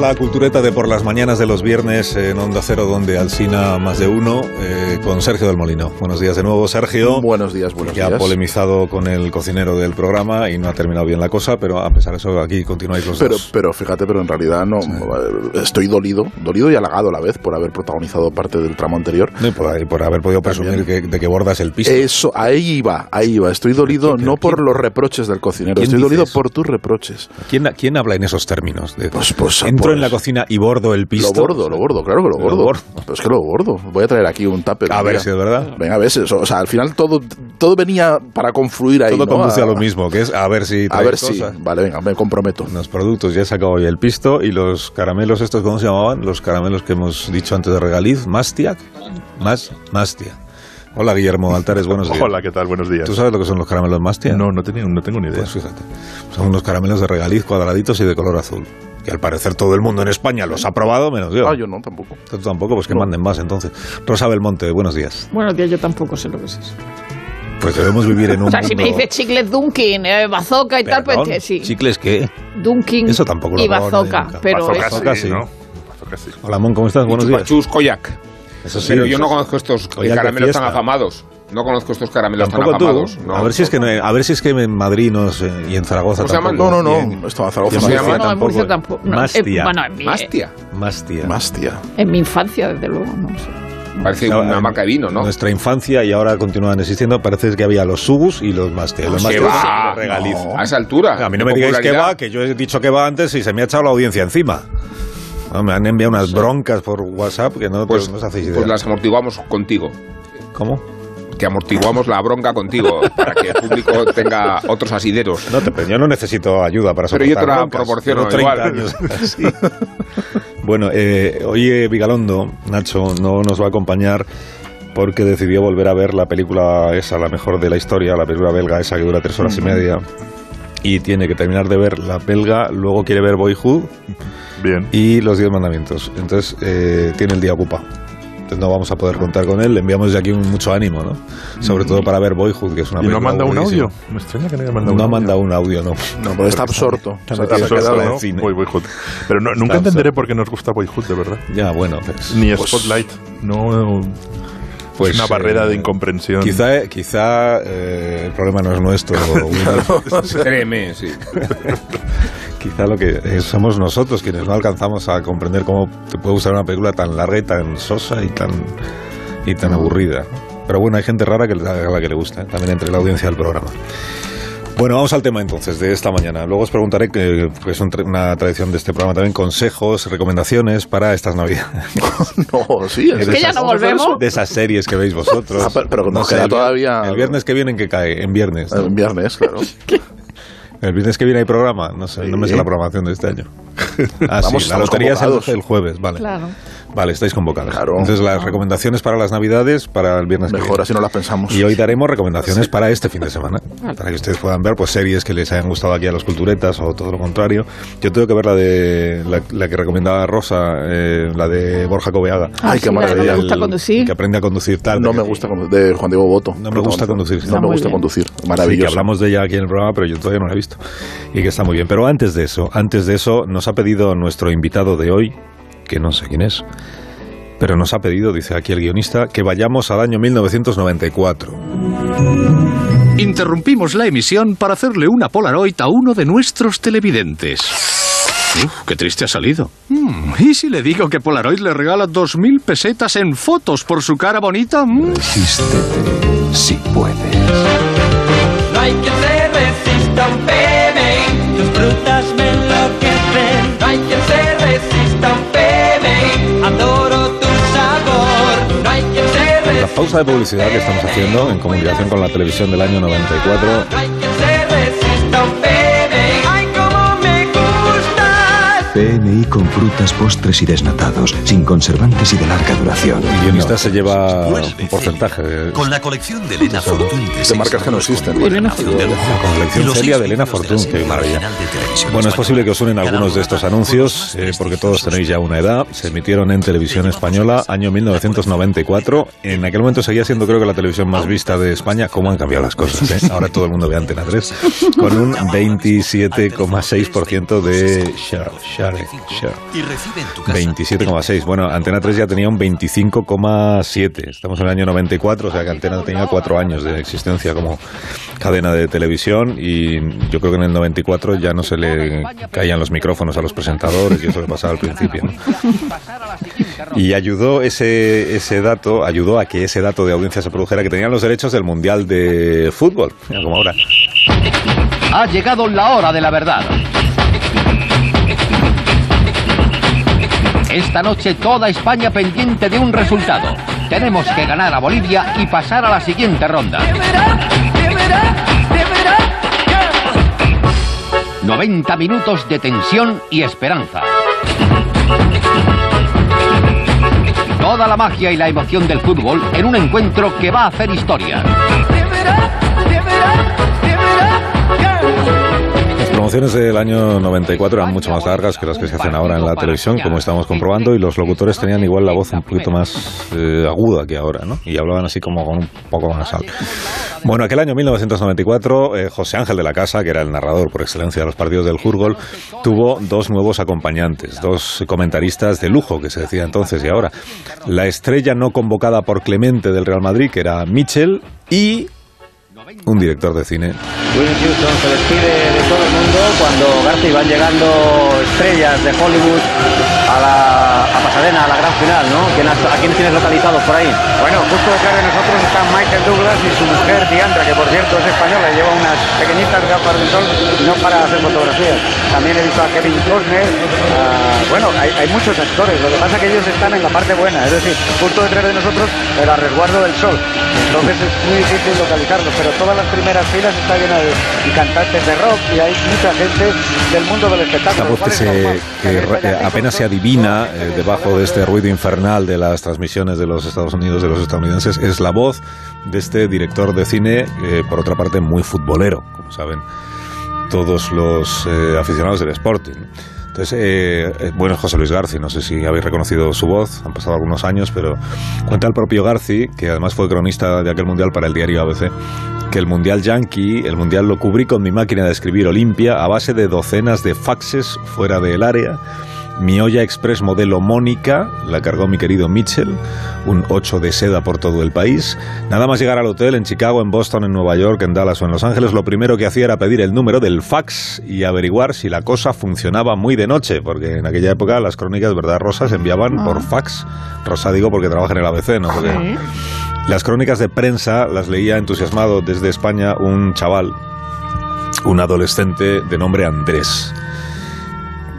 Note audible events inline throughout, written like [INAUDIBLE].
La cultureta de por las mañanas de los viernes en Onda Cero, donde Alsina más de uno, eh, con Sergio del Molino. Buenos días de nuevo, Sergio. Buenos días, buenos que ha días. polemizado con el cocinero del programa y no ha terminado bien la cosa, pero a pesar de eso, aquí continuáis los Pero, dos. pero fíjate, pero en realidad no estoy dolido, dolido y halagado a la vez por haber protagonizado parte del tramo anterior. No, y por, y por haber podido presumir que, de que bordas el piso. Eso, ahí iba, ahí iba. Estoy dolido ¿Quién- no por quién- los reproches del cocinero, estoy dolido eso? por tus reproches. ¿Quién, quién habla en esos términos? De, Pues- pues- entro pues- en la cocina y bordo el piso. Lo bordo, lo bordo, claro que lo Lo bordo. bordo. Pero es que lo bordo. Voy a traer aquí un tupper. A un ver día. si es verdad. Venga, a ver, si eso- o sea, al final todo, todo venía para confluir ahí. Todo ¿no? conduce a a, lo mismo, que es a ver si A ver si. cosas. Vale, venga, me comprometo. Los productos, ya he sacado hoy el pisto y los caramelos estos, ¿cómo se llamaban? Los caramelos que hemos dicho antes de regaliz, Mastiac, más Mastia. Hola Guillermo Altares, buenos días. Hola, ¿qué tal? Buenos días. ¿Tú sabes lo que son los caramelos Mastia? No, no, tenía, no tengo ni idea. Pues fíjate, son unos caramelos de regaliz cuadraditos y de color azul. Que al parecer todo el mundo en España los ha probado, menos yo. Ah, yo no, tampoco. Tú tampoco, pues que manden más entonces. Rosa Belmonte, buenos días. Buenos días, yo tampoco sé lo que es eso. Pues debemos vivir en un [LAUGHS] O sea, si me dices chicles Dunkin, eh, bazooka y tal, pues sí. ¿Chicles qué? Dunkin Eso tampoco lo y bazooka, pero Bazooka eso- Bazooka sí, sí. ¿no? Bazooka sí. Hola Mon, ¿cómo estás? Buenos días. Chupachus Koyak. Eso sí, Pero yo no conozco estos caramelos tan afamados. No conozco estos caramelos tan Tampoco tú. No. a ver si es que no- a ver si es que en Madrid no sé, y en Zaragoza ¿Cómo se llaman? tampoco. No, no, no. En Zaragoza. ¿Cómo se llama? No, en Murcia tampoco. No, Mastia. eh, bueno, en mi, Mastia. Mastia. Mastia. en mi infancia, desde luego, no sé. Parece Claro, una marca de vino, ¿no? Nuestra infancia y ahora continúan existiendo. Parece que había los subus y los Mastia. Los ¿Qué Mastia va? de regaliz. No. A esa altura. A mí no me digáis que va, que yo he dicho que va antes y se me ha echado la audiencia encima. No, me han enviado unas broncas por WhatsApp que no, Pues, no os hacéis idea. pues las amortiguamos contigo. ¿Cómo? Que amortiguamos la bronca contigo para que el público tenga otros asideros. No, te, pero yo no necesito ayuda para Pero yo te soportar la broncas. proporciono Llevo 30 igual. años [LAUGHS] así. bueno, eh, hoy Vigalondo, Nacho, no nos va a acompañar porque decidió volver a ver la película esa, la mejor de la historia, la película belga esa que dura tres horas y media. Y tiene que terminar de ver la belga, luego quiere ver Boyhood Bien. y Los Diez Mandamientos. Entonces eh, tiene el día ocupado. No vamos a poder contar con él. Le enviamos desde aquí un, mucho ánimo, ¿no? Sobre todo para ver Boyhood, que es una ¿Y no ha película mandado un audio? Me extraña que no haya mandado No ha un audio. mandado un audio, no. No, porque está absorto. Está absorto, quedado- ¿no? ¿no? cine. Boy- Boyhood. Pero no- nunca entenderé por qué nos gusta Boyhood, de verdad. Ya, bueno, pues, Ni Pues- Spotlight. No. Pues, es una barrera eh, de incomprensión. Quizá, quizá eh, el problema no es nuestro. [LAUGHS] [LAUGHS] Créeme, sí. [LAUGHS] quizá lo que eh, somos nosotros quienes no alcanzamos a comprender cómo te puede gustar una película tan larga y tan sosa y tan, y tan aburrida. Pero bueno, hay gente rara que, a la que le gusta, ¿eh? también entre la audiencia del programa. Bueno, vamos al tema entonces de esta mañana. Luego os preguntaré, que, que es un una tradición de este programa también, consejos, recomendaciones para estas navidades. [LAUGHS] No, sí. Es que ya no volvemos. De esas series que veis vosotros. [LAUGHS] Ah, pero- pero nos queda el, todavía- El viernes que viene, ¿en qué cae? En viernes. ¿no? En viernes, claro. [LAUGHS] El viernes que viene hay programa. No sé, no me sé Sí. la programación de este año. [LAUGHS] Ah, Vamos, sí, la lotería es el, jueves, vale. Claro. Vale, estáis convocados. Claro. Entonces, las recomendaciones para las navidades para el viernes que Mejor viene. así no las pensamos. Y hoy daremos recomendaciones para este fin de semana, para que ustedes puedan ver pues series que les hayan gustado aquí a los culturetas o todo lo contrario. Yo tengo que ver la de la, la que recomendaba Rosa, eh, la de Borja Cobeaga. Ay, qué sí, maravilla. No me gusta El- conducir. Que aprende a conducir tarde. No me gusta condu- de Juan Diego Boto. No me gusta conducir. No me gusta conducir. Sí, que Maravilloso. hablamos de ella aquí en el programa, pero yo todavía no la he visto. Y que está muy bien. Pero antes de eso, antes de eso, nos ha pedido nuestro invitado de hoy, que no sé quién es, pero nos ha pedido, dice aquí el guionista, que vayamos al año 1994. Interrumpimos la emisión para hacerle una Polaroid a uno de nuestros televidentes. Uf, qué triste ha salido. Mm, ¿Y si le digo que Polaroid le regala 2.000 pesetas en fotos por su cara bonita? Mm. Resístete si puedes. No hay quien pausa de publicidad que estamos haciendo en comunicación con la televisión del año 94 PMI con frutas, postres y desnatados, sin conservantes y de larga duración. el guionista se lleva un porcentaje de, Con la colección de Elena [LAUGHS] Fortún de, marcas que no existen. Con la colección Celia de Elena Fortún, qué maravilla. Bueno, es posible que os suenen algunos de estos anuncios, eh, porque todos tenéis ya una edad. Se emitieron en televisión española año 1994. En aquel momento seguía siendo, creo que, la televisión más vista de España. ¿Cómo han cambiado las cosas? eh? Ahora todo el mundo ve Antena 3, con un 27,6% de share. share, Y recibe en tu casa. 27,6. Bueno, Antena 3 ya tenía un 25,7. Estamos en el año 94, o sea que Antena tenía cuatro años de existencia como cadena de televisión y yo creo que en el 94 ya no se le caían los micrófonos a los presentadores y eso que pasaba al principio. ¿no? Y ayudó ese, ese dato, ayudó a que ese dato de audiencia se produjera, que tenían los derechos del Mundial de Fútbol, como ahora. Ha llegado la hora de la verdad. Esta noche toda España pendiente de un resultado. Tenemos que ganar a Bolivia y pasar a la siguiente ronda. 90 minutos de tensión y esperanza. Toda la magia y la emoción del fútbol en un encuentro que va a hacer historia. Promociones del año 94 eran mucho más largas que las que se hacen ahora en la televisión, como estamos comprobando, y los locutores tenían igual la voz un poquito más eh, aguda que ahora, ¿no? Y hablaban así como con un poco más sal. Bueno, aquel año 1994, eh, José Ángel de la Casa, que era el narrador por excelencia de los partidos del fútbol, tuvo dos nuevos acompañantes, dos comentaristas de lujo, que se decía entonces y ahora. La estrella no convocada por Clemente del Real Madrid, que era Michel, y un director de cine William Houston se despide de todo el mundo cuando Garci van llegando estrellas de Hollywood a, la, a Pasadena, a la gran final, ¿no? ¿Quién has- ¿A quién tienes localizados por ahí? Bueno, justo detrás de nosotros está Michael Douglas y su mujer Diandra, que por cierto es española y lleva unas pequeñitas gafas de sol, no para hacer fotografías. También he visto a Kevin Costner. bueno, hay, hay muchos actores, lo que pasa es que ellos están en la parte buena, es decir, justo detrás de nosotros, a resguardo del sol. Entonces es muy difícil localizarlos, pero todas las primeras filas está llena de y cantantes de rock y hay mucha gente del mundo del La espectáculo. voz que, ¿Cuáles son, se, que apenas se adivina eh, debajo de este ruido infernal de las transmisiones de los Estados Unidos, de los estadounidenses, es la voz de este director de cine, eh, por otra parte muy futbolero, como saben todos los eh, aficionados del Sporting. Entonces, eh, eh, bueno, José Luis Garci, no sé si habéis reconocido su voz, han pasado algunos años, pero cuenta el propio Garci, que además fue cronista de aquel mundial para el diario ABC, que el mundial yankee, el mundial lo cubrí con mi máquina de escribir Olimpia a base de docenas de faxes fuera del área. Mi olla express modelo Mónica la cargó mi querido Mitchell, un 8 de seda por todo el país. Nada más llegar al hotel en Chicago, en Boston, en Nueva York, en Dallas o en Los Ángeles, lo primero que hacía era pedir el número del fax y averiguar si la cosa funcionaba muy de noche, porque en aquella época las crónicas, ¿verdad, Rosa? Se enviaban por fax. Rosa digo porque trabaja en el ABC, ¿no? Porque las crónicas de prensa las leía entusiasmado desde España un chaval, un adolescente de nombre Andrés.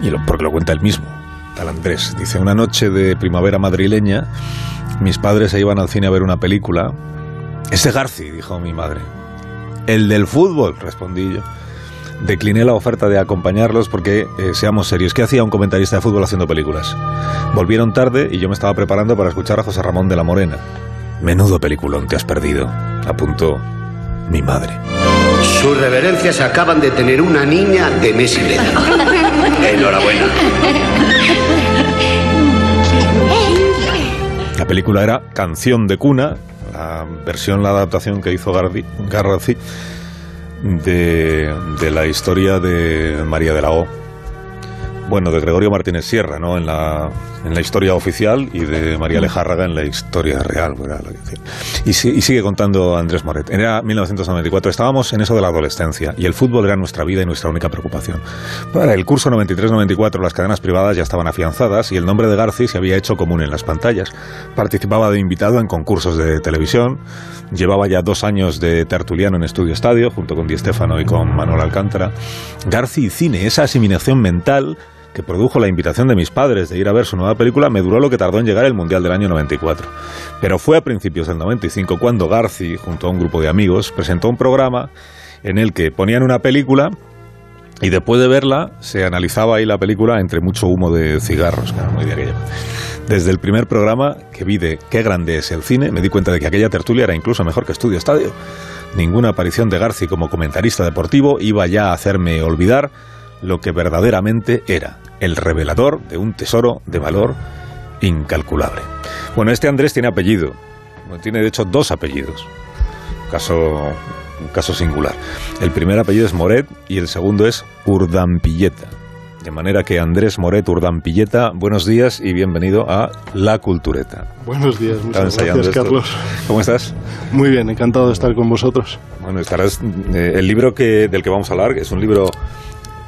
Y lo, porque lo cuenta él mismo, tal Andrés. Dice, una noche de primavera madrileña, mis padres se iban al cine a ver una película. Ese Garci, dijo mi madre. El del fútbol, respondí yo. Decliné la oferta de acompañarlos porque, eh, seamos serios, ¿qué hacía un comentarista de fútbol haciendo películas? Volvieron tarde y yo me estaba preparando para escuchar a José Ramón de la Morena. Menudo peliculón te has perdido, apuntó mi madre. Sus reverencias acaban de tener una niña de mes y medio. Enhorabuena. La película era Canción de Cuna, la versión, la adaptación que hizo Gardi- de, de la historia de María de la O, Bueno, de Gregorio Martínez Sierra, ¿no? En la, en la historia oficial y de María Lejárraga en la historia real. ¿verdad? Y, si- y sigue contando Andrés Moret. Era 1994, estábamos en eso de la adolescencia y el fútbol era nuestra vida y nuestra única preocupación. Para el curso 93-94 las cadenas privadas ya estaban afianzadas y el nombre de Garci se había hecho común en las pantallas. Participaba de invitado en concursos de televisión, llevaba ya dos años de tertuliano en Estudio Estadio junto con Di Stefano y con Manuel Alcántara. Garci y cine, esa asimilación mental que produjo la invitación de mis padres de ir a ver su nueva película, me duró lo que tardó en llegar el Mundial del año 94. Pero fue a principios del 95 cuando Garci, junto a un grupo de amigos, presentó un programa en el que ponían una película y después de verla se analizaba ahí la película entre mucho humo de cigarros, que era muy de. Desde el primer programa que vi de Qué grande es el cine, me di cuenta de que aquella tertulia era incluso mejor que Estudio Estadio. Ninguna aparición de Garci como comentarista deportivo iba ya a hacerme olvidar lo que verdaderamente era el revelador de un tesoro de valor incalculable. Bueno, este Andrés tiene apellido. Tiene de hecho dos apellidos. Caso, un caso singular. El primer apellido es Moret y el segundo es Urdampilleta. De manera que Andrés Moret Urdampilleta, buenos días y bienvenido a La Cultureta. Buenos días, muchas gracias, esto. Carlos. ¿Cómo estás? Muy bien, encantado de estar con vosotros. Bueno, estarás. eh, el libro que, del que vamos a hablar es un libro.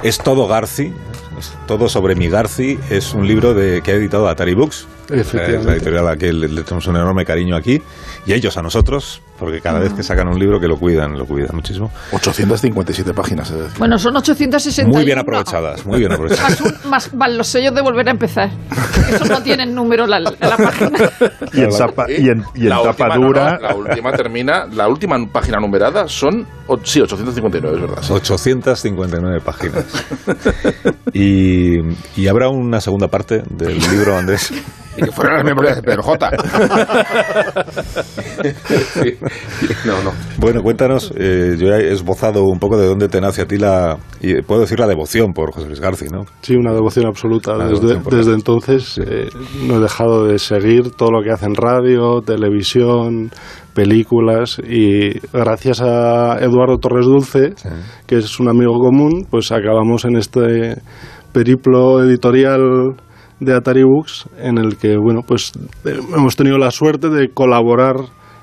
Es todo Garci. Es todo sobre mi Garci. Es un libro de, que ha editado Atari Books. Es la editorial a la que le, le tenemos un enorme cariño aquí. Y ellos a nosotros, porque cada vez que sacan un libro que lo cuidan, lo cuidan muchísimo. 857 páginas, es decir. Bueno, son 861. Muy bien aprovechadas, muy bien aprovechadas. Más, un- más van los sellos de volver a empezar. Eso no tienen número la, la página. Y en tapa, y en, y en la tapa última, no, dura. no, la última termina, la última página numerada son, o- sí, 859, es verdad. sí. 859 páginas. Y, y habrá una segunda parte del libro, Andrés. Y que fueron las memorias de Pedro J. [LAUGHS] Sí. No, no. Bueno, cuéntanos, eh, yo he esbozado un poco de dónde te nace a ti la, y puedo decir la devoción por José Luis García, ¿no? Sí, una devoción absoluta. Una desde, devoción entonces eh, no he dejado de seguir todo lo que hace en radio, televisión, películas y gracias a Eduardo Torres Dulce, que es un amigo común, pues acabamos en este periplo editorial de Atari Books en el que bueno pues eh, hemos tenido la suerte de colaborar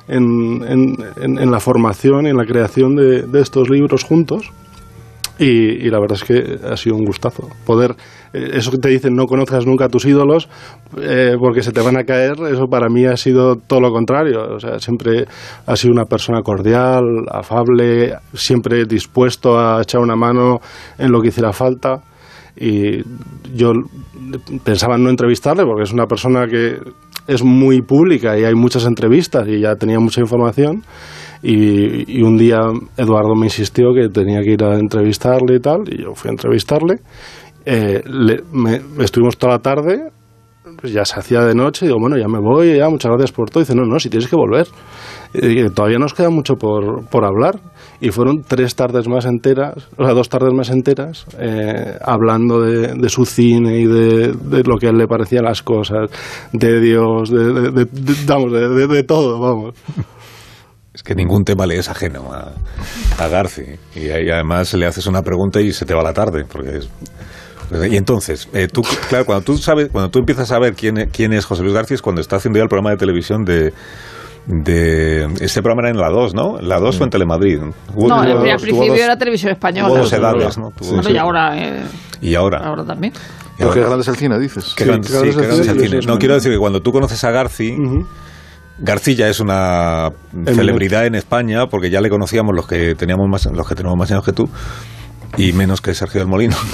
en, en- en- en la formación y en la creación de, de estos libros juntos. Y, y la verdad es que ha sido un gustazo poder eh, eso que te dicen no conozcas nunca a tus ídolos eh, porque se te van a caer eso para mí ha sido todo lo contrario. O sea siempre ha sido una persona cordial afable siempre dispuesto a echar una mano en lo que hiciera falta y yo pensaba en no entrevistarle porque es una persona que es muy pública y hay muchas entrevistas y ya tenía mucha información y, y un día Eduardo me insistió que tenía que ir a entrevistarle y tal y yo fui a entrevistarle Eh, estuvimos toda la tarde pues ya se hacía de noche, digo, bueno, ya me voy, ya, muchas gracias por todo. dice, no, no, si tienes que volver. Y todavía nos queda mucho por, por hablar. Y fueron tres tardes más enteras, o sea, dos tardes más enteras, eh, hablando de, de su cine y de, lo que a él le parecían las cosas, de Dios, de, vamos, de, todo, vamos. Es que ningún tema le es ajeno a, a Garci. Y ahí además le haces una pregunta y se te va la tarde. Porque es- y entonces, eh, tú, claro, cuando tú sabes, cuando tú empiezas a saber quién, quién es José Luis García es cuando está haciendo ya el programa de televisión de, de este programa era en la 2, ¿no? La 2 fue en Telemadrid. Hubo- No, al principio dos- era televisión española. Tuvo dos edades, ¿no? Dos y ahora, eh, Y ahora. ahora también. Ahora- Qué grande es el cine, dices. Qué grande- sí, es el cine. No, quiero decir que cuando tú conoces a Garci, Garci ya es una celebridad en España, porque ya le conocíamos los que teníamos más, los que tenemos más años que tú. Y menos que Sergio del Molino. [LAUGHS]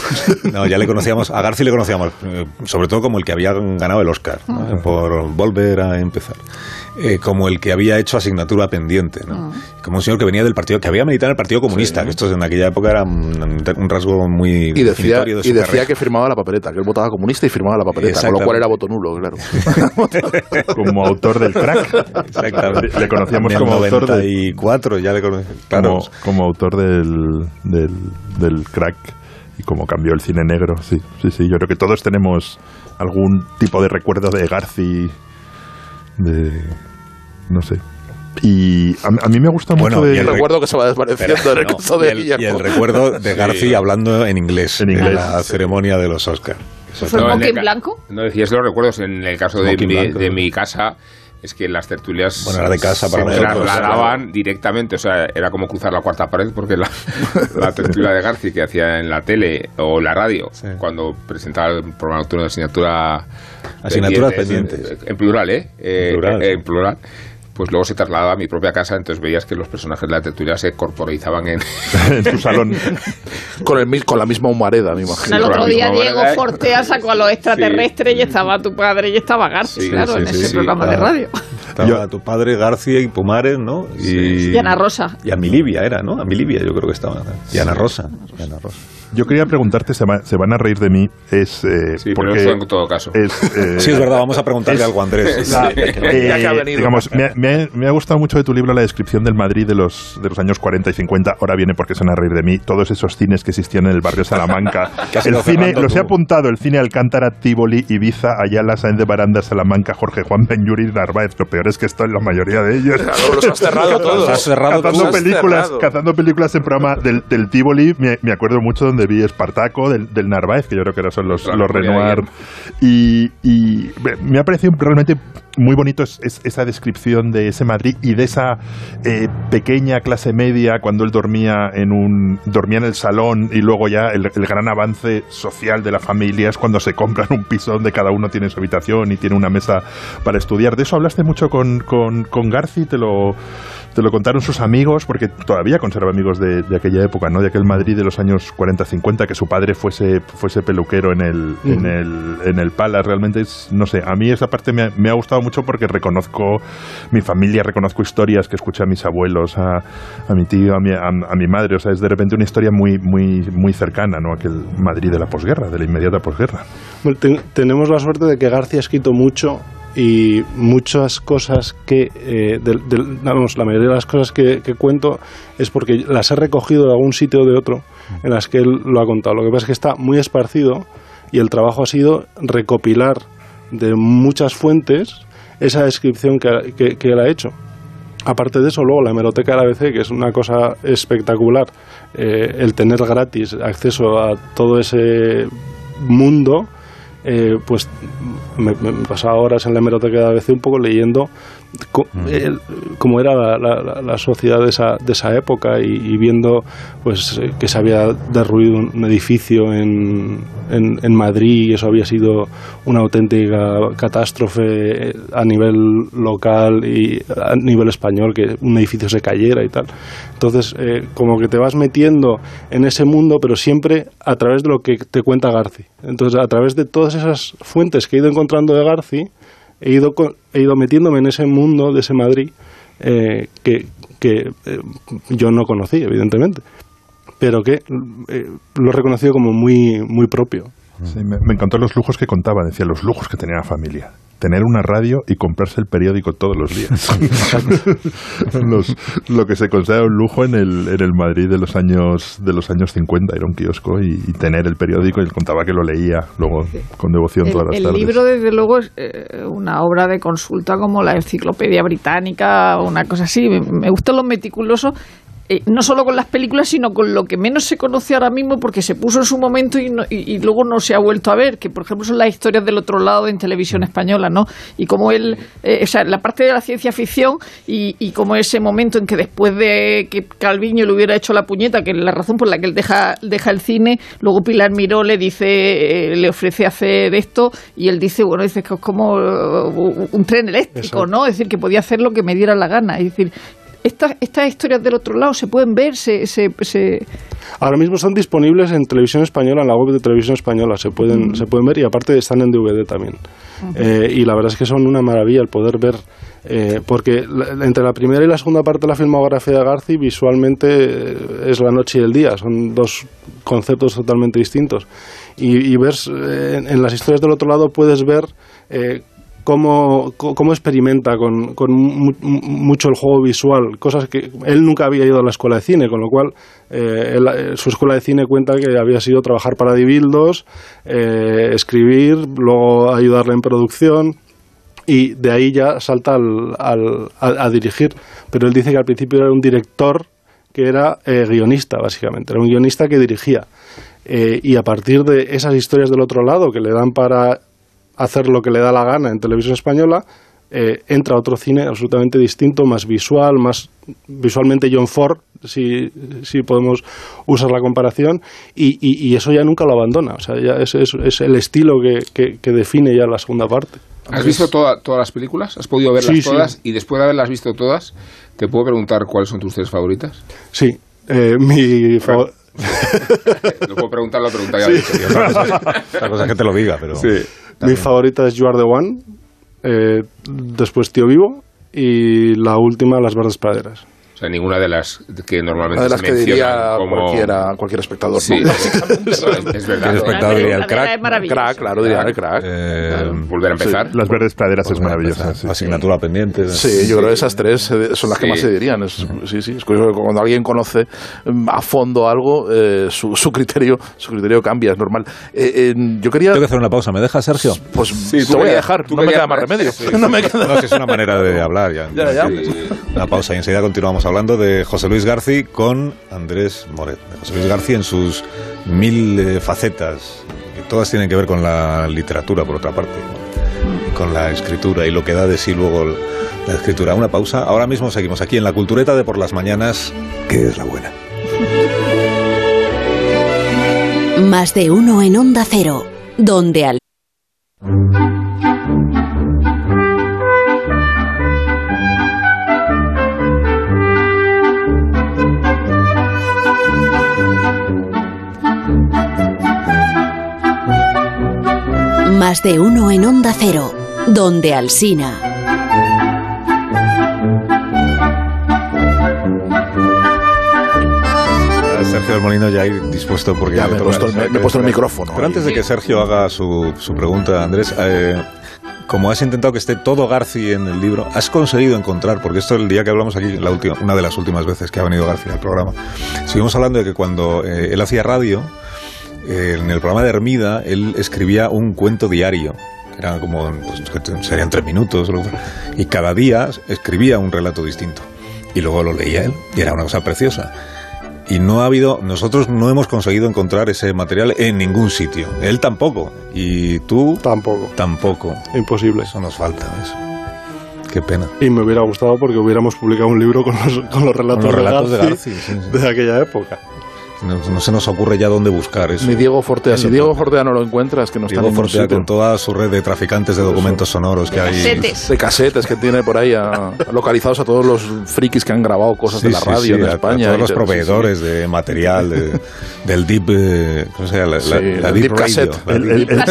No, ya le conocíamos, a Garci le conocíamos, eh, sobre todo como el que había ganado el Oscar, ¿no? Ah. por volver a empezar. Eh, como el que había hecho asignatura pendiente, ¿no? Como un señor que venía del partido, que había militado en el Partido Comunista, que esto en aquella época era un, un rasgo muy Y decía, de y decía carrera. que firmaba la papeleta, que él votaba comunista y firmaba la papeleta, con lo cual era voto nulo, claro. [LAUGHS] Como autor del crack. Exactamente. Le conocíamos como autor de- 94 ya le conocíamos. Claro. como, como autor del, del, del crack y como cambió el cine negro. Sí, sí, sí. Yo creo que todos tenemos algún tipo de recuerdo de Garci, de. no sé. Y a, a mí me gusta Bueno, mucho de... y el rec- Recuerdo que se va desvaneciendo en el No, caso y de el, y el recuerdo de García hablando en inglés en, inglés. la ceremonia de los Oscars. ¿Fue No, en blanco? No decías los recuerdos. En el caso de mi, de mi casa, es que las tertulias Bueno, era de casa para se nosotros, trasladaban directamente. O sea, era como cruzar la cuarta pared porque la, [LAUGHS] la tertulia de García que hacía en la tele o la radio, cuando presentaba el programa nocturno de asignatura Asignaturas pendientes, pendientes. En, en plural, ¿eh? Eh, plural. eh, en plural. Pues luego se trasladaba a mi propia casa, entonces veías que los personajes de la tertulia se corporizaban en, [LAUGHS] en tu salón. [LAUGHS] Con, el, mi- con la misma humareda, me imagino. El otro día Diego. Fortea sacó a los extraterrestres y estaba tu padre y estaba García, Sí, claro, sí, en sí, ese sí, programa de radio. Estaba tu padre García y Pumares, ¿no? Y, Y Ana Rosa. Y Amilibia era, ¿no? Amilibia yo creo que estaba. Y Ana Rosa. Y Ana Rosa. Yo quería preguntarte, se, va- se van a reír de mí, es... eh, Sí, pero porque eso en todo caso. Es, eh, [LAUGHS] Sí, es verdad, vamos a preguntarle es- algo a Andrés. la- [LAUGHS] Sí. eh, Ya que ha venido. digamos, me, ha- me ha- me ha gustado mucho de tu libro la descripción del Madrid de los, de los años 40 y 50. Ahora viene porque se van a reír de mí. Todos esos cines que existían en el barrio Salamanca. [LAUGHS] El cine, los he apuntado, el cine Alcántara, Tívoli, Ibiza, Ayala, Sáenz de Baranda, Salamanca, Jorge Juan Benyuri y Narváez. Lo peor es que estoy en la mayoría de ellos. Claro, los has cerrado todos. Has cerrado cazando todos. películas, cerrado. cazando películas en programa del, del Tívoli, me, me acuerdo mucho donde vi Espartaco, del, del Narváez, que yo creo que eran son los, Claro, los porque Renoir. Y, y me- me ha parecido realmente muy bonito es- es- esa descripción de ese Madrid y de esa eh, pequeña clase media cuando él dormía en un dormía en el salón y luego ya el, el gran avance social de la familia es cuando se compran un piso donde cada uno tiene su habitación y tiene una mesa para estudiar. De eso hablaste mucho con, con, con Garci, te lo, te lo contaron sus amigos, porque todavía conserva amigos de, de aquella época, ¿no? de aquel Madrid de los años 40-50, que su padre fuese, fuese peluquero en el, en el, en el Palace. Realmente es, no sé, a mí esa parte me ha, me ha gustado mucho porque reconozco mi familia, reconozco historias que escuché a mis abuelos, a, a mi tío, a mi, a, a mi madre. O sea, es de repente una historia muy, muy, muy cercana, ¿no? Aquel Madrid de la posguerra, de la inmediata posguerra. Bueno, ten- tenemos la suerte de que García ha escrito mucho y muchas cosas que, eh, del- vamos, la mayoría de las cosas que, cuento es porque las he recogido de algún sitio o de otro en las que él lo ha contado. Lo que pasa es que está muy esparcido y el trabajo ha sido recopilar de muchas fuentes esa descripción que él ha hecho. Aparte de eso, luego la hemeroteca de la ABC, que es una cosa espectacular, eh, el tener gratis acceso a todo ese mundo, eh, pues me, me pasaba horas en la hemeroteca de ABC un poco leyendo cómo era la, la- la- la sociedad de esa, de esa época y, y viendo pues eh, que se había derruido un, un edificio en, en, en Madrid y eso había sido una auténtica catástrofe a nivel local y a nivel español, que un edificio se cayera y tal. Entonces, eh, como que te vas metiendo en ese mundo, pero siempre a través de lo que te cuenta Garci. Entonces, a través de todas esas fuentes que he ido encontrando de Garci, he ido, he ido metiéndome en ese mundo de ese Madrid eh, que, que eh, yo no conocí, evidentemente, pero que eh, lo he reconocido como muy, muy propio. Me, me encantó los lujos que contaba, decía los lujos que tenía la familia. Tener una radio y comprarse el periódico todos los días. [LAUGHS] Los- lo que se considera un lujo en el, en el Madrid de los años de los años 50, era un kiosco y, y tener el periódico y él contaba que lo leía luego con devoción El, todas las el tardes. libro, desde luego, es eh, una obra de consulta como la Enciclopedia Británica o una cosa así. Me, me gustan los meticulosos, eh, no solo con las películas, sino con lo que menos se conoce ahora mismo porque se puso en su momento y, no- y- y luego no se ha vuelto a ver, que por ejemplo son las historias del otro lado en televisión española, ¿no? Y como él, eh, o sea, la parte de la ciencia ficción y, y como ese momento en que después de que Calviño le hubiera hecho la puñeta, que es la razón por la que él deja, deja el cine, luego Pilar Miró le dice, eh, le ofrece hacer esto y él dice, bueno, dice que es como uh, un tren eléctrico, Exacto. ¿no? Es decir, que podía hacer lo que me diera la gana. Es decir, estas, estas historias del otro lado se pueden ver, se, se, se- Ahora mismo están disponibles en televisión española, en la web de televisión española, se pueden, se pueden ver y aparte están en DVD también. Eh, y la verdad es que son una maravilla el poder ver, eh, porque la- entre la primera y la segunda parte de la filmografía de Garci visualmente eh, es la noche y el día, son dos conceptos totalmente distintos. Y, y ves, eh, en, en las historias del otro lado puedes ver... cómo, cómo experimenta con, con mu- mucho el juego visual, cosas que él nunca había ido a la escuela de cine, con lo cual eh, él, eh, su escuela de cine cuenta que había sido trabajar para Dibildos, eh, escribir, luego ayudarle en producción. y de ahí ya salta al, al- a, a dirigir. Pero él dice que al principio era un director que era eh, guionista, básicamente. Era un guionista que dirigía. Eh, y a partir de esas historias del otro lado que le dan para hacer lo que le da la gana en televisión española, eh, entra otro cine absolutamente distinto, más visual, más visualmente John Ford, si, si podemos usar la comparación, y, y- y eso ya nunca lo abandona. O sea, ya es, es- es el estilo que, que- que define ya la segunda parte. ¿Has visto toda- todas las películas? ¿Has podido verlas Sí, sí. todas? Y después de haberlas visto todas, ¿te puedo preguntar cuáles son tus tres favoritas? Sí, eh, mi favor- [LAUGHS] No puedo preguntar la pregunta ya. Sí. he dicho. Otra cosa, es- otra cosa es que te lo diga, pero... Mi favorita es You Are the One, eh, después Tío Vivo y la última Las Verdes Praderas. O sea, ninguna de las que normalmente de las se que diría como... cualquiera, cualquier espectador. Sí, ¿no? [LAUGHS] es verdad. El espectador diría el crack. es. Crack, claro, diría el crack. Eh, Volver a empezar. Las verdes praderas es maravillosa. sí. asignatura pendiente. Sí, yo creo que esas tres eh, son las que Sí. más se dirían. Es- sí, sí. Es curioso que cuando alguien conoce mm, a fondo algo, eh, su, su criterio su criterio cambia, es normal. Eh, eh, yo quería... Tengo que hacer una pausa, ¿me dejas, Sergio? Pues Sí, te tú voy a dejar, tú no me queda más más. remedio. Sí. [LAUGHS] No me queda- No, si es una manera de hablar ya. Ya, ya. Una pausa y enseguida continuamos hablando de José Luis García con Andrés Moret. José Luis García en sus mil eh, facetas, que todas tienen que ver con la literatura, por otra parte, con la escritura y lo que da de sí luego la escritura. Una pausa. Ahora mismo seguimos aquí en la cultureta de por las mañanas, que es la buena. Más de uno en Onda Cero, donde al... Más de uno en Onda Cero, donde Alsina. Sergio del Molino ya ahí dispuesto porque Ya me he puesto el- me- me he puesto el micrófono Pero antes de que Sergio haga su, su pregunta, Andrés, eh, como has intentado que esté todo Garci en el libro, has conseguido encontrar, porque esto el día que hablamos aquí, la última, una de las últimas veces que ha venido García al programa, estuvimos hablando de que cuando eh, él hacía radio, eh, en el programa de Hermida, él escribía un cuento diario. Era como, pues, serían tres minutos, y cada día escribía un relato distinto. Y luego lo leía él, y era una cosa preciosa. Y no ha habido, nosotros no hemos conseguido encontrar ese material en ningún sitio. Él tampoco. Y tú Tampoco. tampoco. Imposible. Eso nos falta, ¿ves? Qué pena. Y me hubiera gustado porque hubiéramos publicado un libro con los, con los relatos, Con los relatos de de, Garci, Garci sí, sí. de aquella época. No, no se nos ocurre ya dónde buscar eso. Ni Diego Fortea. Si Diego. Fortea no lo encuentras, que no está Diego Fortea sitio. con toda su red de traficantes de documentos sonoros que hay. Casetes. de casetes que tiene por ahí a- localizados a todos los frikis que han grabado cosas Sí, de la sí, radio sí, en a- a España. todos y los proveedores de material, de- [LAUGHS] del deep, eh, ¿cómo se llama? La, deep cassette. El- el- el-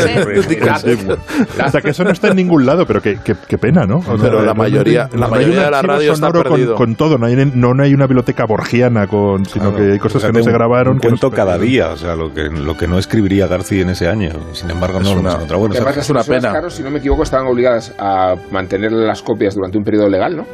sea, que eso no está en ningún lado, pero qué, qué- qué pena, ¿no? O sea, Pero la mayoría- la mayoría de la radio está sonoro con- perdido. Con, todo, no hay, no hay una biblioteca borgiana, con, sino que hay cosas que no se un- grabaron. Un no cuento cada día, o sea, lo que, lo que no escribiría García en ese año. Sin embargo, no Es lo hemos una- encontrado. Bueno, además las una pena. claro, si no me equivoco, estaban obligadas a mantener las copias durante un periodo legal, ¿no?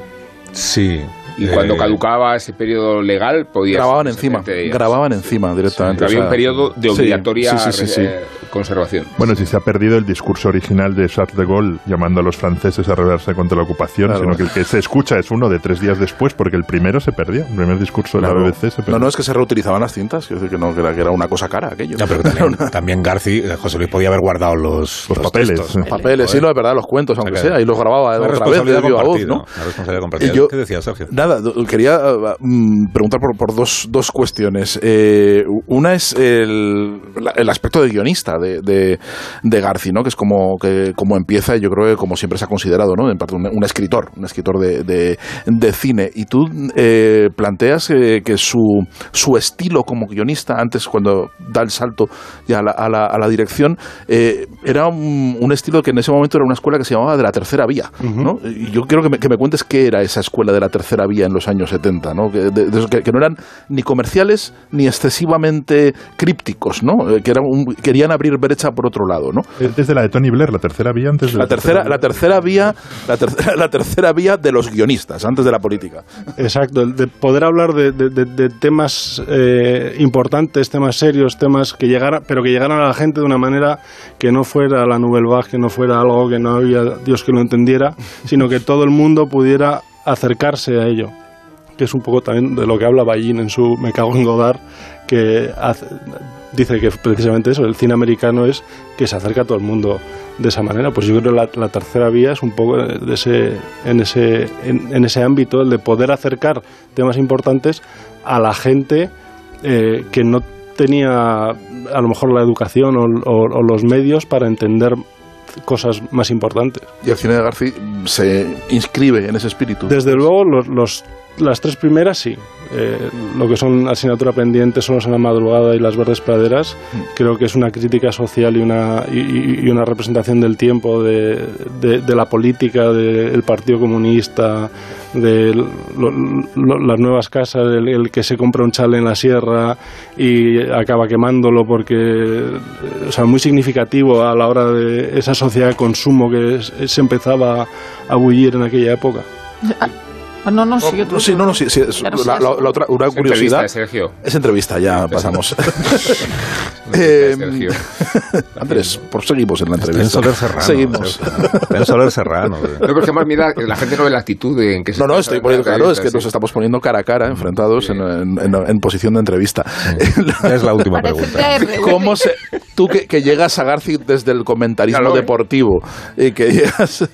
sí. Y eh, cuando caducaba ese periodo legal, podías... Grababan encima, grababan encima directamente. Había o sea, un periodo de obligatoria sí, sí, sí, sí. eh, conservación. Bueno, si se ha perdido el discurso original de Charles de Gaulle llamando a los franceses a rebelarse contra la ocupación, Claro. sino que el que se escucha es uno de tres días después, porque el primero se perdió. El primer discurso de la BBC se perdió. No, no, es que se reutilizaban las cintas, que, no, que, era, que era una cosa cara aquello. No, pero [LAUGHS] también, también García, José Luis podía haber guardado los, Los papeles, textos. ¿no? Papeles, sí, no, es verdad, los cuentos, aunque O sea, sea, y los grababa otra vez de viva voz. ¿no? Una responsabilidad compartida. Y yo- ¿Qué decía Sergio? Nada, quería eh, mm, preguntar por, por dos, dos cuestiones. Eh, una es el, el aspecto de guionista de, de, de Garci, ¿no? que es como, que, como empieza, y yo creo que como siempre se ha considerado, ¿no? en parte un, un escritor, un escritor de, de, de cine. Y tú eh, planteas eh, que su, su estilo como guionista, antes cuando da el salto ya a la, a la, a la dirección, eh, era un, un estilo que en ese momento era una escuela que se llamaba de la tercera vía. ¿no? Y yo quiero que me, que me cuentes qué era esa escuela de la tercera vía en los años 70, ¿no? que, de- de esos que, que no eran ni comerciales ni excesivamente crípticos, ¿no? Eh, que era un- querían abrir brecha por otro lado, ¿no? Desde la de Tony Blair, la tercera vía antes de La tercera, la tercera vía, la tercera, [LAUGHS] la tercera vía de los guionistas, antes de la política. Exacto, el de poder hablar de, de- de- de temas eh, importantes, temas serios, temas que llegaran, pero que llegaran a la gente de una manera que no fuera la Nouvelle Vague, que no fuera algo que no había Dios que lo entendiera, sino que todo el mundo pudiera acercarse a ello. Que es un poco también de lo que habla Ballín en su Me cago en Godard, que dice que precisamente eso, el cine americano es que se acerca a todo el mundo de esa manera. Pues yo creo que la, la tercera vía es un poco de ese, en, ese, en, en ese ámbito, el de poder acercar temas importantes a la gente eh, que no tenía a lo mejor la educación o, o- o los medios para entender cosas más importantes. Y el cine de García se inscribe en ese espíritu. Desde luego, los, los- las tres primeras sí. Eh, lo que son asignatura pendiente, Solos en la madrugada y Las verdes praderas, creo que es una crítica social y una, y, y- y una representación del tiempo, de, de- de la política, del Partido Comunista, de lo- lo- las nuevas casas, el, el que se compra un chale en la sierra y acaba quemándolo porque, o sea, muy significativo a la hora de esa sociedad de consumo que es- se empezaba a bullir en aquella época. Ah, no, no, sigue tú. Sí, no, no, sí, sí, es- Claro, la, sí, la- la otra, una Es curiosidad. entrevista, Sergio. Es entrevista, ya pasamos. [LAUGHS] Entrevista, Eh, Sergio. [LAUGHS] Andrés, por seguimos en la Está en entrevista. Soler Serrano. [LAUGHS] Seguimos. Está en Soler Serrano. No, pero es que más mira, la gente no ve la actitud de en que se No, no, estoy poniendo claro, es que Sí. nos estamos poniendo cara a cara, enfrentados en, en- en- en posición de entrevista. Es la última pregunta. ¿Cómo se, tú que, que llegas a Garci desde el comentarismo Claro, eh. deportivo y que llegas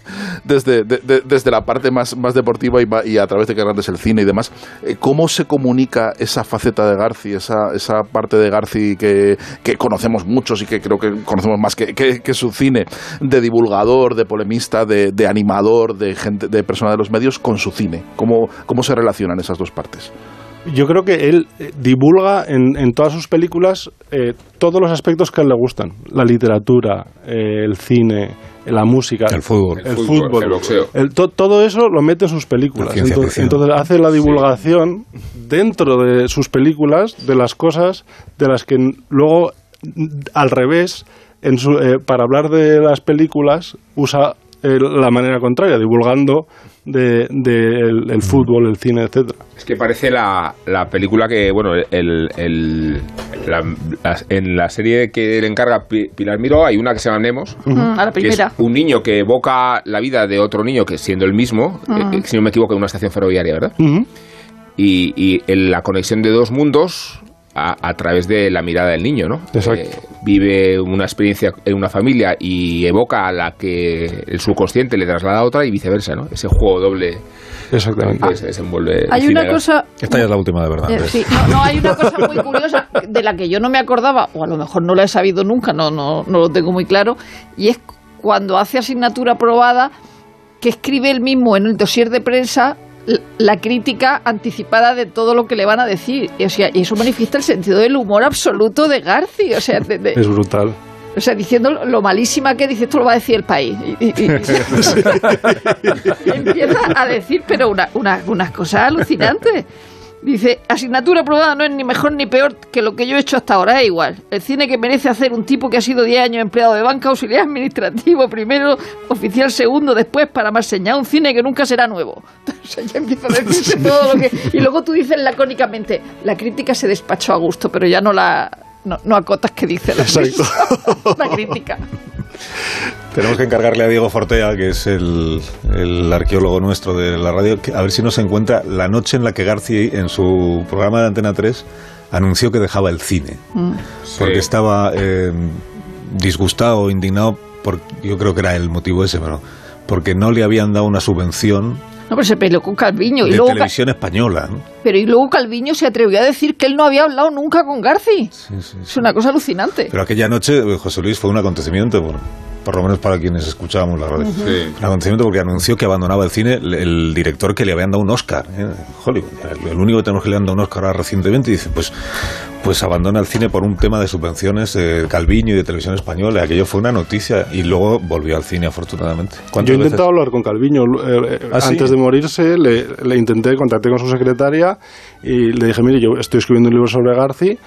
desde, de- de- desde la parte más, más deportiva y, y a través de grandes el cine y demás, eh, ¿cómo se comunica esa faceta de Garci, esa, esa parte de Garci que, que conocemos muchos y que creo que conocemos más que, que- su cine, de divulgador, de polemista, de, animador, de gente, de persona de los medios, con su cine? ¿Cómo, cómo se relacionan esas dos partes? Yo creo que él eh, divulga en, en todas sus películas eh, todos los aspectos que a él le gustan. La literatura, eh, el cine, la música. El fútbol. El, fútbol, fútbol. el boxeo. El to- todo eso lo mete en sus películas. Entonces, hace la divulgación dentro de sus películas de las cosas de las que luego, al revés, en su- eh, para hablar de las películas usa eh, la manera contraria, divulgando de, de el, el fútbol, el cine, etcétera. Es que parece la, la película que, bueno, el, el- la- la- en la serie que le encarga Pi- Pilar Miro hay una que se llama Nemos, a la que es primera. un niño que evoca la vida de otro niño que siendo el mismo, Ujú. eh, si no me equivoco, en una estación ferroviaria, ¿verdad? Y, y en la conexión de dos mundos a, a través de la mirada del niño, ¿no? Exacto. Eh, vive una experiencia en una familia y evoca a la que el subconsciente le traslada a otra y viceversa, ¿no? Ese juego doble Exactamente. que se desenvuelve. el Hay una cosa Esta ya es la última de verdad. Eh, sí, no, no, hay una cosa muy curiosa de la que yo no me acordaba, o a lo mejor no la he sabido nunca, no, no, no lo tengo muy claro, y es cuando hace asignatura aprobada que escribe él mismo en el dossier de prensa la crítica anticipada de todo lo que le van a decir. Y, o sea, y eso manifiesta el sentido del humor absoluto de Garci. O sea, de- de- Es brutal. o sea, diciendo lo malísima que dice, esto lo va a decir el país. Y, y- y- y [LAUGHS] empieza a decir, pero una, una, unas cosas alucinantes. Dice, asignatura aprobada no es ni mejor ni peor que lo que yo he hecho hasta ahora, es igual. El cine que merece hacer un tipo que ha sido 10 años empleado de banca, auxiliar administrativo, primero, oficial segundo, después para más señal, un cine que nunca será nuevo. [LAUGHS] Sea, ya empieza a decirse todo lo que... Y luego tú dices lacónicamente, la crítica se despachó a gusto, pero ya no la... No, no acotas que dice la, Exacto. [LAUGHS] la crítica. Tenemos que encargarle a Diego Fortea, que es el, el arqueólogo nuestro de la radio, a ver si nos encuentra la noche en la que García, en su programa de Antena 3, anunció que dejaba el cine. Porque estaba eh, disgustado, indignado, por, yo creo que era el motivo ese, pero porque no le habían dado una subvención No, pero se peleó con Calviño. Y de luego, televisión española. ¿no? Pero y luego Calviño se atrevió a decir que él no había hablado nunca con Garci. Es una cosa alucinante. Pero aquella noche, eh, José Luis, fue un acontecimiento, por, por lo menos para quienes escuchábamos la radio. Un acontecimiento porque anunció que abandonaba el cine el, el director que le habían dado un Oscar ¿eh? Hollywood. El, el único que tenemos que le han dado un Oscar ahora recientemente y dice, pues, pues abandona el cine por un tema de subvenciones de Calviño y de televisión española. Aquello fue una noticia y luego volvió al cine, afortunadamente. Yo ¿Cuántas he intentado veces? hablar con Calviño. eh, eh, ¿Ah, sí? Antes de morirse, le, le intenté, contacté con su secretaria y le dije, mire, yo estoy escribiendo un libro sobre Garci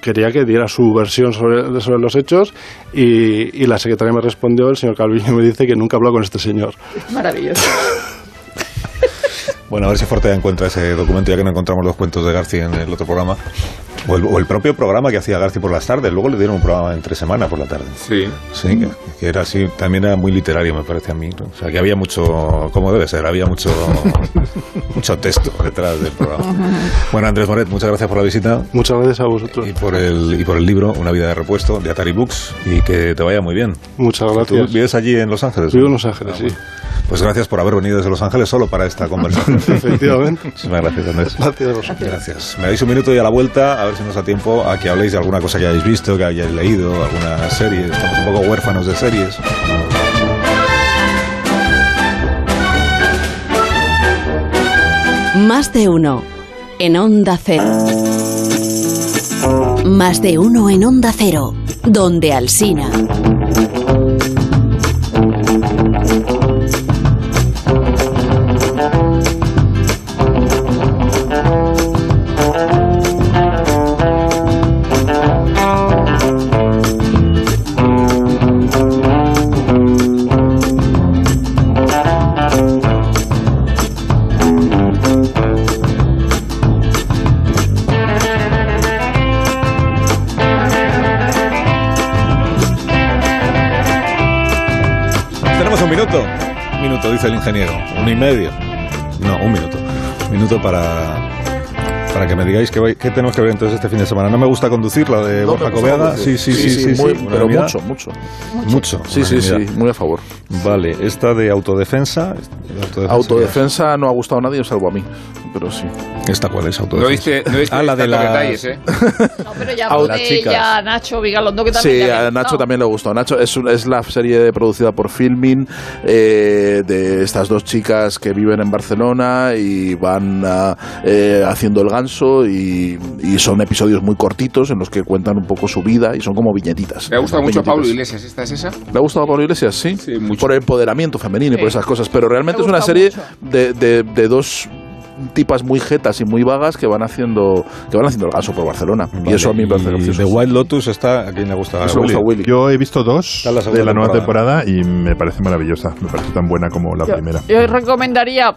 quería que diera su versión sobre, sobre los hechos y, y la secretaria me respondió, el señor Calviño me dice que nunca habló con este señor. Maravilloso. [LAUGHS] Bueno, a ver si Fortea encuentra ese documento, ya que no encontramos los cuentos de García en el otro programa. O el, o el propio programa que hacía García por las tardes. Luego le dieron un programa entre semana por la tarde. Sí. Sí, que, que era así, también era muy literario, me parece a mí. ¿no? O sea, que había mucho, como debe ser, había mucho, [LAUGHS] mucho texto detrás del programa. Bueno, Andrés Moret, muchas gracias por la visita. Muchas gracias a vosotros. Y por el, y por el libro, Una vida de repuesto, de Atari Books, y que te vaya muy bien. Muchas ¿Tú gracias. vives allí en Los Ángeles? Vivo en Los Ángeles, sí. Pues gracias por haber venido desde Los Ángeles solo para esta conversación. [LAUGHS] Efectivamente. Muchísimas gracias, Andrés. Gracias a vosotros. Gracias. Me dais un minuto y a la vuelta, a ver si nos da tiempo a que habléis de alguna cosa que hayáis visto, que hayáis leído, alguna serie. Estamos un poco huérfanos de series. Más de uno en Onda Cero. Más de uno en Onda Cero, donde Alsina. Ingeniero. Uno y medio. No, un minuto. Un minuto para, para que me digáis qué, qué tenemos que ver entonces este fin de semana. No me gusta conducir, la de No, Borja conducir. Sí, sí, sí, sí. muy- sí, pero mucho, mucho. Mucho. Sí, sí, sí, muy a favor. Vale, esta de autodefensa. Autodefensa. Autodefensa no ha gustado a nadie, salvo a mí. Pero sí. ¿Esta cuál es? No Autodefensa. viste, no viste Ah, la de las- detalles, ¿eh? No, pero ya [LAUGHS] A habló las de ella a Nacho Vigalondo, que también Sí, le a. Nacho también le gustó. Nacho es, un- es la serie producida por Filmin eh, de estas dos chicas que viven en Barcelona y van eh, haciendo el ganso y, y son episodios muy cortitos en los que cuentan un poco su vida y son como viñetitas. Me ha gustado mucho a Pablo. Iglesias. ¿Esta es esa? ¿Le ha gustado a Pablo Iglesias? Sí, por el empoderamiento femenino y por Sí. esas cosas. Pero realmente es una serie de, de- de dos tipas muy jetas y muy vagas que van haciendo que van haciendo el ganso por Barcelona y eso a mí me parece gracioso. The White Lotus está. ¿A quién le gusta? Eso le gusta a Willy. Yo he visto dos la de la nueva temporada. temporada y me parece maravillosa. Me parece tan buena como la Yo- primera. Yo recomendaría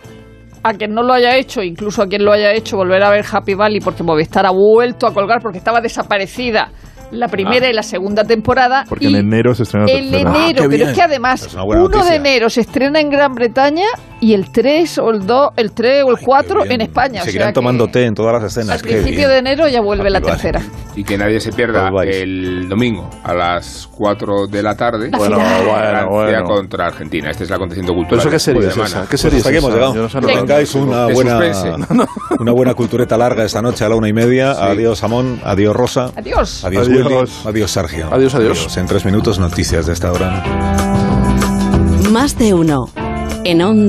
a quien no lo haya hecho, incluso a quien lo haya hecho, volver a ver Happy Valley porque Movistar ha vuelto a colgar porque estaba desaparecida la primera Ah. y la segunda temporada. Porque y en enero se estrena la el tercera. enero, Ah, pero bien. es que además, Es una buena 1 de enero se estrena en Gran Bretaña y el 3 o el 2, el 3 o el 4 en España. o Seguirán sea que tomando té en todas las escenas. al principio bien. de enero ya vuelve la Happy Valley. tercera. Y que nadie se pierda el domingo a las 4 de la tarde. La Bueno, final. bueno, Francia bueno. contra Argentina. Este es el acontecimiento cultural. ¿Pero eso qué serie la es esa? ¿Qué serie Pues hasta es esa? llegado. No Que la tengáis una buena, [LAUGHS] una buena cultureta larga esta noche a la una y media. Adiós, Amón. Adiós, Rosa. Adiós. Adiós, Adiós. Adiós, Sergio. Adiós, adiós. En tres minutos, noticias de esta hora. Más de uno en Onda